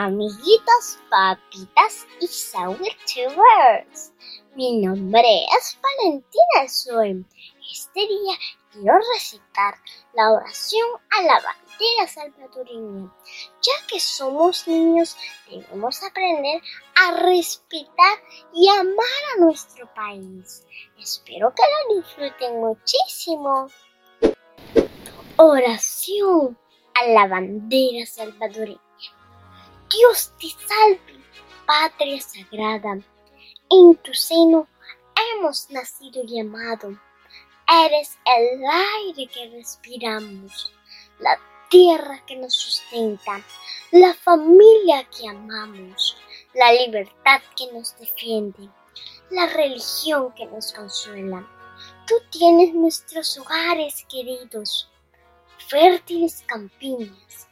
Amiguitos, papitas y Sourtubers. Mi nombre es Valentina Soy. Este día quiero recitar la oración a la bandera salvadoreña. Ya que somos niños, debemos aprender a respetar y amar a nuestro país. Espero que lo disfruten muchísimo. Oración a la bandera salvadoreña. Dios te salve, patria sagrada. En tu seno hemos nacido y amado. Eres el aire que respiramos, la tierra que nos sustenta, la familia que amamos, la libertad que nos defiende, la religión que nos consuela. Tú tienes nuestros hogares queridos, fértiles campiñas,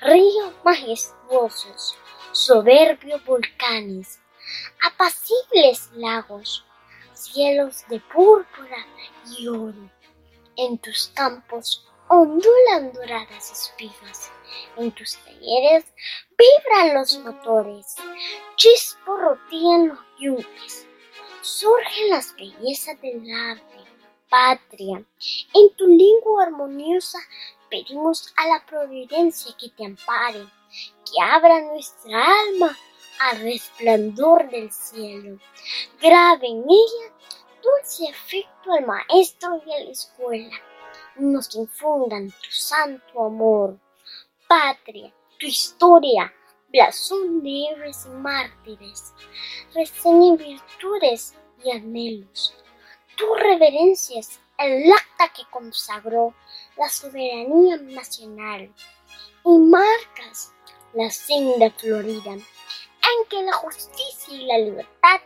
ríos majestuosos, soberbios volcanes, apacibles lagos, cielos de púrpura y oro. En tus campos ondulan doradas espigas, en tus talleres vibran los motores, chisporrotean los yunques, surgen las bellezas del arte, patria. En tu lengua armoniosa pedimos a la providencia que te ampare, que abra nuestra alma al resplandor del cielo. Grave en ella dulce afecto al maestro y a la escuela. Nos infundan tu santo amor. Patria, tu historia, blasón de héroes y mártires. Reseñen virtudes y anhelos. Tu reverencia es el acta que consagró la soberanía nacional y marcas la senda florida en que la justicia y la libertad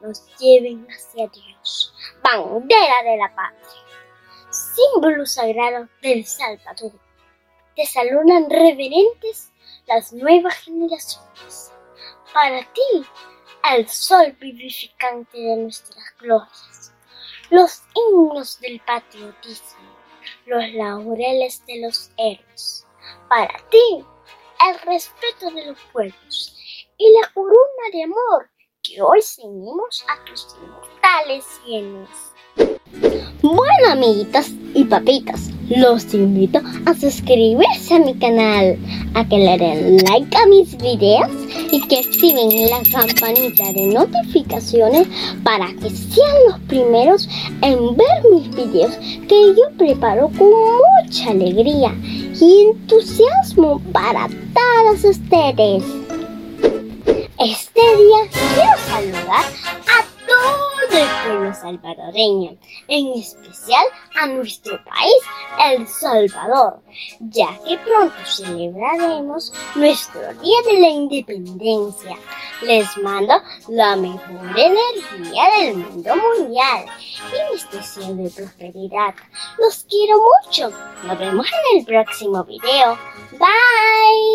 nos lleven hacia Dios, bandera de la patria, símbolo sagrado del Salvador. Te saludan reverentes las nuevas generaciones. Para ti, el sol vivificante de nuestras glorias, los himnos del patriotismo, los laureles de los héroes. Para ti, el respeto de los pueblos y la corona de amor que hoy ceñimos a tus inmortales sienes. Bueno, amiguitas y papitas, los invito a suscribirse a mi canal, a que le den like a mis videos y que activen la campanita de notificaciones para que sean los primeros en ver mis videos que yo preparo con mucha alegría y entusiasmo para todos ustedes. Este día quiero saludar a todo el pueblo salvadoreño, en especial a nuestro país, El Salvador, ya que pronto celebraremos nuestro Día de la Independencia. Les mando la mejor energía del mundo mundial y mis deseos de prosperidad. Los quiero mucho. Nos vemos en el próximo video. Bye.